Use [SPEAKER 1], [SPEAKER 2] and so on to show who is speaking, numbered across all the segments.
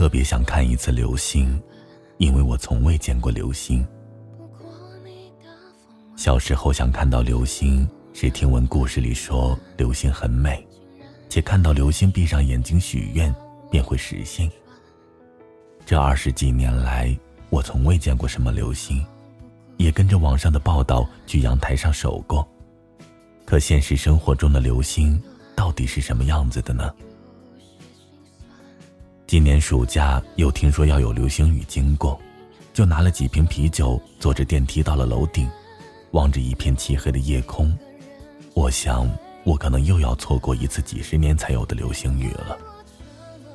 [SPEAKER 1] 特别想看一次流星，因为我从未见过流星。小时候想看到流星，是听闻故事里说流星很美，且看到流星闭上眼睛许愿便会实现。这二十几年来，我从未见过什么流星，也跟着网上的报道去阳台上守过。可现实生活中的流星到底是什么样子的呢？今年暑假又听说要有流星雨经过，就拿了几瓶啤酒，坐着电梯到了楼顶，望着一片漆黑的夜空，我想我可能又要错过一次几十年才有的流星雨了。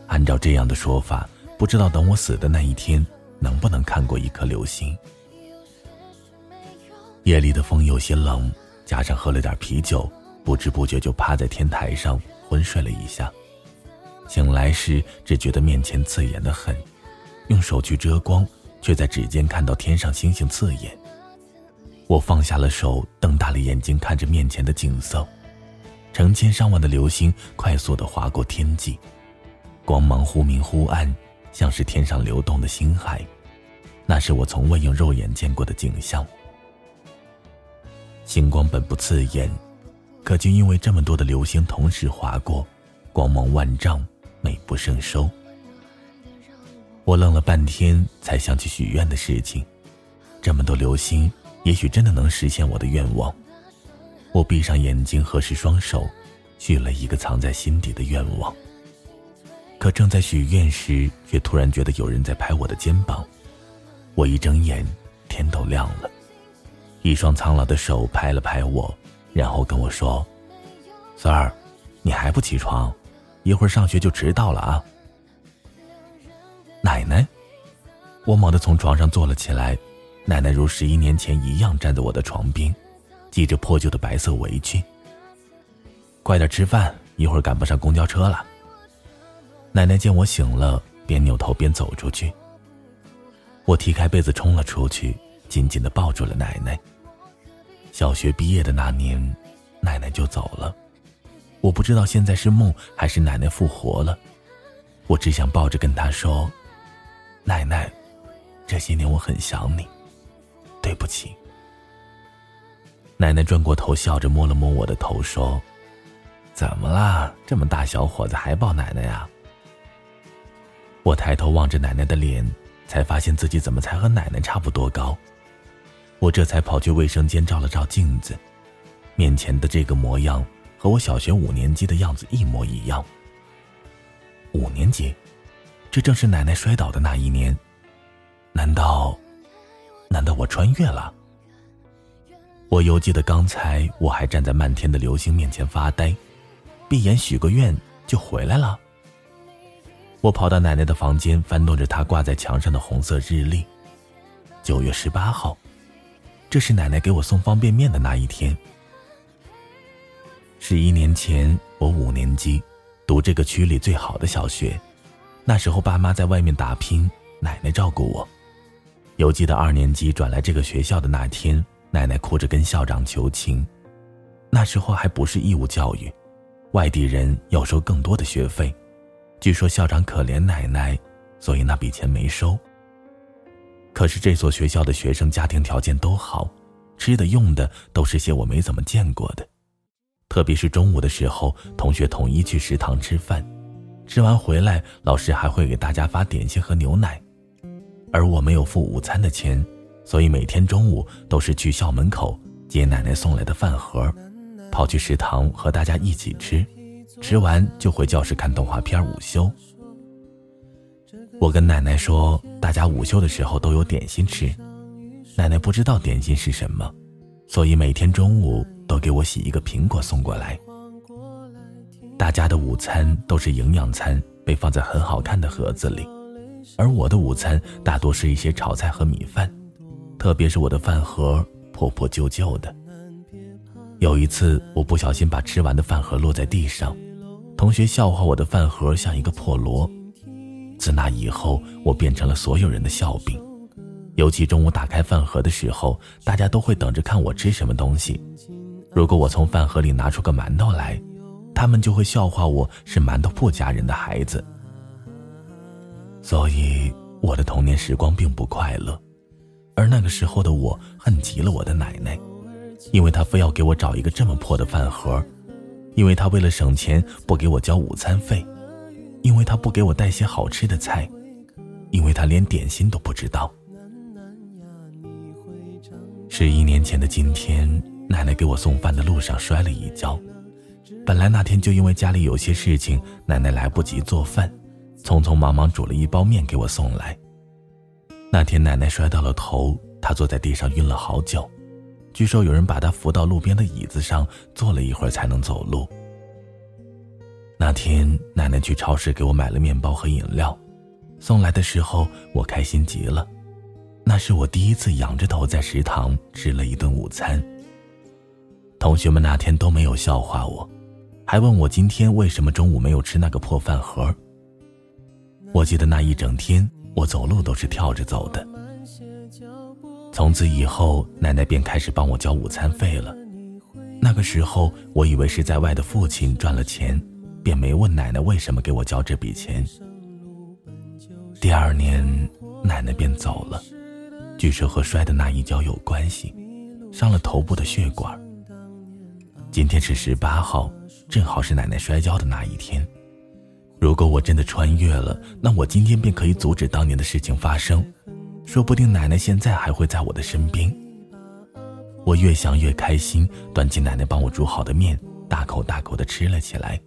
[SPEAKER 1] 按照这样的说法，不知道等我死的那一天，能不能看过一颗流星？夜里的风有些冷。加上喝了点啤酒，不知不觉就趴在天台上昏睡了一下。醒来时，只觉得面前刺眼的很，用手去遮光，却在指尖看到天上星星刺眼。我放下了手，瞪大了眼睛看着面前的景色，成千上万的流星快速的划过天际，光芒忽明忽暗，像是天上流动的星海。那是我从未用肉眼见过的景象。星光本不刺眼，可竟因为这么多的流星同时划过，光芒万丈，美不胜收。我愣了半天，才想起许愿的事情。这么多流星，也许真的能实现我的愿望。我闭上眼睛，合十双手，许了一个藏在心底的愿望。可正在许愿时，却突然觉得有人在拍我的肩膀。我一睁眼，天都亮了。一双苍老的手拍了拍我，然后跟我说：“三儿，你还不起床？一会儿上学就迟到了啊！”奶奶，我猛地从床上坐了起来，奶奶如十一年前一样站在我的床边，系着破旧的白色围裙。快点吃饭，一会儿赶不上公交车了。奶奶见我醒了，边扭头边走出去。我踢开被子冲了出去，紧紧的抱住了奶奶。小学毕业的那年，奶奶就走了。我不知道现在是梦还是奶奶复活了。我只想抱着跟她说：“奶奶，这些年我很想你，对不起。”奶奶转过头，笑着摸了摸我的头，说：“怎么啦？这么大小伙子还抱奶奶呀？”我抬头望着奶奶的脸，才发现自己怎么才和奶奶差不多高。我这才跑去卫生间照了照镜子，面前的这个模样和我小学五年级的样子一模一样。五年级，这正是奶奶摔倒的那一年。难道，难道我穿越了？我犹记得刚才我还站在漫天的流星面前发呆，闭眼许个愿就回来了。我跑到奶奶的房间，翻动着她挂在墙上的红色日历，九月十八号。这是奶奶给我送方便面的那一天。十一年前，我五年级，读这个区里最好的小学。那时候爸妈在外面打拼，奶奶照顾我。犹记得二年级转来这个学校的那天，奶奶哭着跟校长求情。那时候还不是义务教育，外地人要收更多的学费。据说校长可怜奶奶，所以那笔钱没收。可是这所学校的学生家庭条件都好，吃的用的都是些我没怎么见过的，特别是中午的时候，同学统一去食堂吃饭，吃完回来，老师还会给大家发点心和牛奶，而我没有付午餐的钱，所以每天中午都是去校门口接奶奶送来的饭盒，跑去食堂和大家一起吃，吃完就回教室看动画片午休。我跟奶奶说，大家午休的时候都有点心吃。奶奶不知道点心是什么，所以每天中午都给我洗一个苹果送过来。大家的午餐都是营养餐，被放在很好看的盒子里，而我的午餐大多是一些炒菜和米饭，特别是我的饭盒破破旧旧的。有一次，我不小心把吃完的饭盒落在地上，同学笑话我的饭盒像一个破锣。自那以后，我变成了所有人的笑柄。尤其中午打开饭盒的时候，大家都会等着看我吃什么东西。如果我从饭盒里拿出个馒头来，他们就会笑话我是馒头铺家人的孩子。所以我的童年时光并不快乐，而那个时候的我恨极了我的奶奶，因为她非要给我找一个这么破的饭盒，因为她为了省钱不给我交午餐费，因为她不给我带些好吃的菜，因为她连点心都不知道。十一年前的今天，奶奶给我送饭的路上摔了一跤，本来那天就因为家里有些事情，奶奶来不及做饭。匆匆忙忙煮了一包面给我送来。那天奶奶摔到了头，她坐在地上晕了好久，据说有人把她扶到路边的椅子上坐了一会儿才能走路。那天奶奶去超市给我买了面包和饮料，送来的时候我开心极了，那是我第一次仰着头在食堂吃了一顿午餐。同学们那天都没有笑话我，还问我今天为什么中午没有吃那个破饭盒。我记得那一整天，我走路都是跳着走的。从此以后，奶奶便开始帮我交午餐费了。那个时候，我以为是在外的父亲赚了钱，便没问奶奶为什么给我交这笔钱。第二年，奶奶便走了，据说和摔的那一跤有关系，伤了头部的血管。今天是十八号，正好是奶奶摔跤的那一天。如果我真的穿越了，那我今天便可以阻止当年的事情发生，说不定奶奶现在还会在我的身边。我越想越开心，端起奶奶帮我煮好的面，大口大口的吃了起来。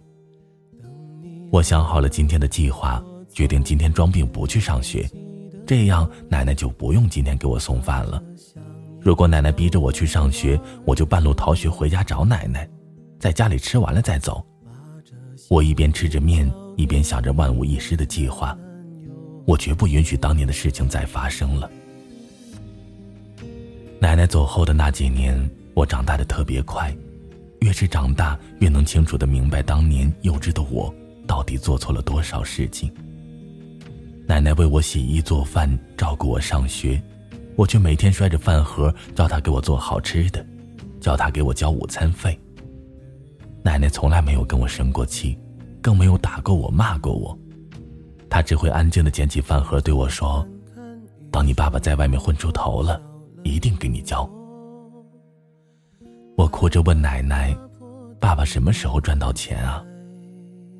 [SPEAKER 1] 我想好了今天的计划，决定今天装病不去上学，这样奶奶就不用今天给我送饭了。如果奶奶逼着我去上学，我就半路逃学回家找奶奶，在家里吃完了再走。我一边吃着面。一边想着万无一失的计划，我绝不允许当年的事情再发生了。奶奶走后的那几年，我长大的特别快，越是长大，越能清楚的明白当年幼稚的我到底做错了多少事情。奶奶为我洗衣做饭，照顾我上学，我却每天摔着饭盒叫他给我做好吃的，叫他给我交午餐费。奶奶从来没有跟我生过气。更没有打过我、骂过我，她只会安静的捡起饭盒对我说：“等你爸爸在外面混出头了，一定给你交。”我哭着问奶奶：“爸爸什么时候赚到钱啊？”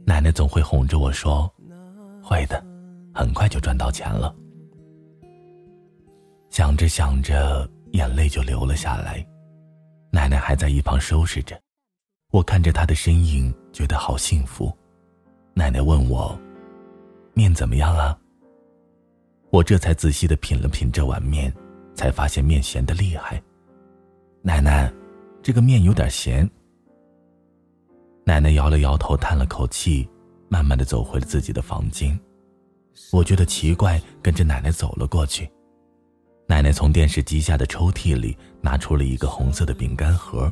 [SPEAKER 1] 奶奶总会哄着我说：“会的，很快就赚到钱了。”想着想着，眼泪就流了下来。奶奶还在一旁收拾着，我看着她的身影，觉得好幸福。奶奶问我：“面怎么样啊？”我这才仔细的品了品这碗面，才发现面咸的厉害。奶奶，这个面有点咸。奶奶摇了摇头，叹了口气，慢慢的走回了自己的房间。我觉得奇怪，跟着奶奶走了过去。奶奶从电视机下的抽屉里拿出了一个红色的饼干盒，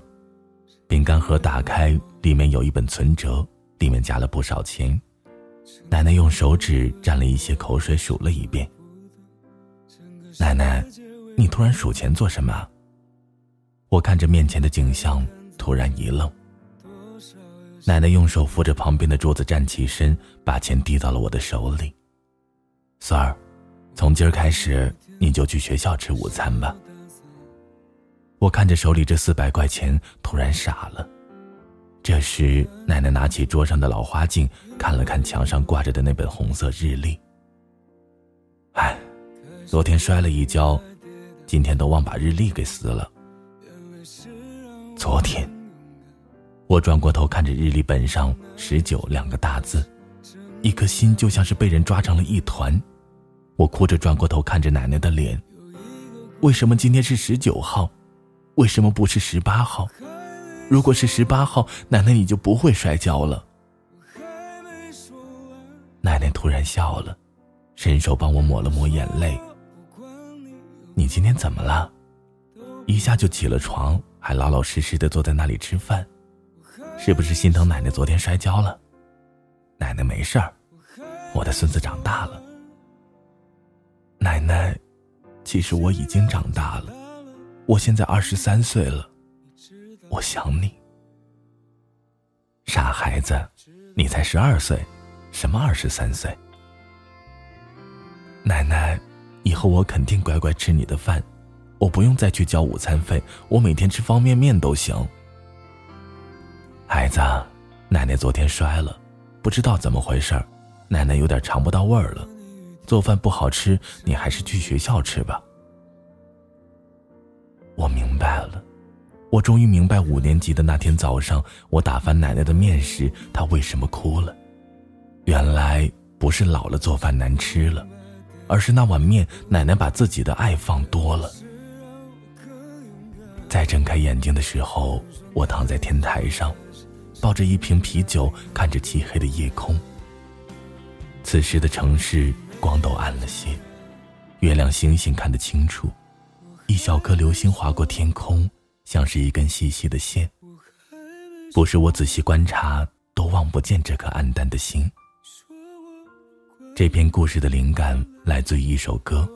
[SPEAKER 1] 饼干盒打开，里面有一本存折。里面夹了不少钱，奶奶用手指蘸了一些口水数了一遍。奶奶，你突然数钱做什么？我看着面前的景象，突然一愣。奶奶用手扶着旁边的桌子站起身，把钱递到了我的手里。孙儿，从今儿开始你就去学校吃午餐吧。我看着手里这四百块钱，突然傻了。这时，奶奶拿起桌上的老花镜，看了看墙上挂着的那本红色日历。唉，昨天摔了一跤，今天都忘把日历给撕了。昨天，我转过头看着日历本上“十九”两个大字，一颗心就像是被人抓成了一团。我哭着转过头看着奶奶的脸，为什么今天是十九号？为什么不是十八号？如果是十八号，奶奶你就不会摔跤了。奶奶突然笑了，伸手帮我抹了抹眼泪。你今天怎么了？一下就起了床，还老老实实的坐在那里吃饭，是不是心疼奶奶昨天摔跤了？奶奶没事儿，我的孙子长大了。奶奶，其实我已经长大了，我现在二十三岁了。我想你，傻孩子，你才十二岁，什么二十三岁？奶奶，以后我肯定乖乖吃你的饭，我不用再去交午餐费，我每天吃方便面都行。孩子，奶奶昨天摔了，不知道怎么回事奶奶有点尝不到味儿了，做饭不好吃，你还是去学校吃吧。我明白了，我终于明白五年级的那天早上，我打翻奶奶的面时，她为什么哭了。原来不是老了做饭难吃了，而是那碗面奶奶把自己的爱放多了。再睁开眼睛的时候，我躺在天台上。抱着一瓶啤酒，看着漆黑的夜空。此时的城市光都暗了些，月亮星星看得清楚，一小颗流星划过天空，像是一根细细的线。不是我仔细观察，都望不见这颗暗淡的星。这篇故事的灵感来自于一首歌，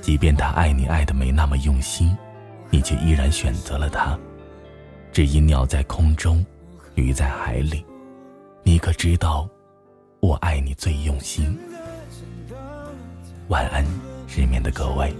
[SPEAKER 1] 即便他爱你爱的没那么用心，你却依然选择了他，只因鸟在空中。鱼在海里，你可知道，我爱你最用心。晚安，失眠的各位。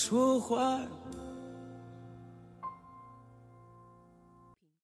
[SPEAKER 1] 说话。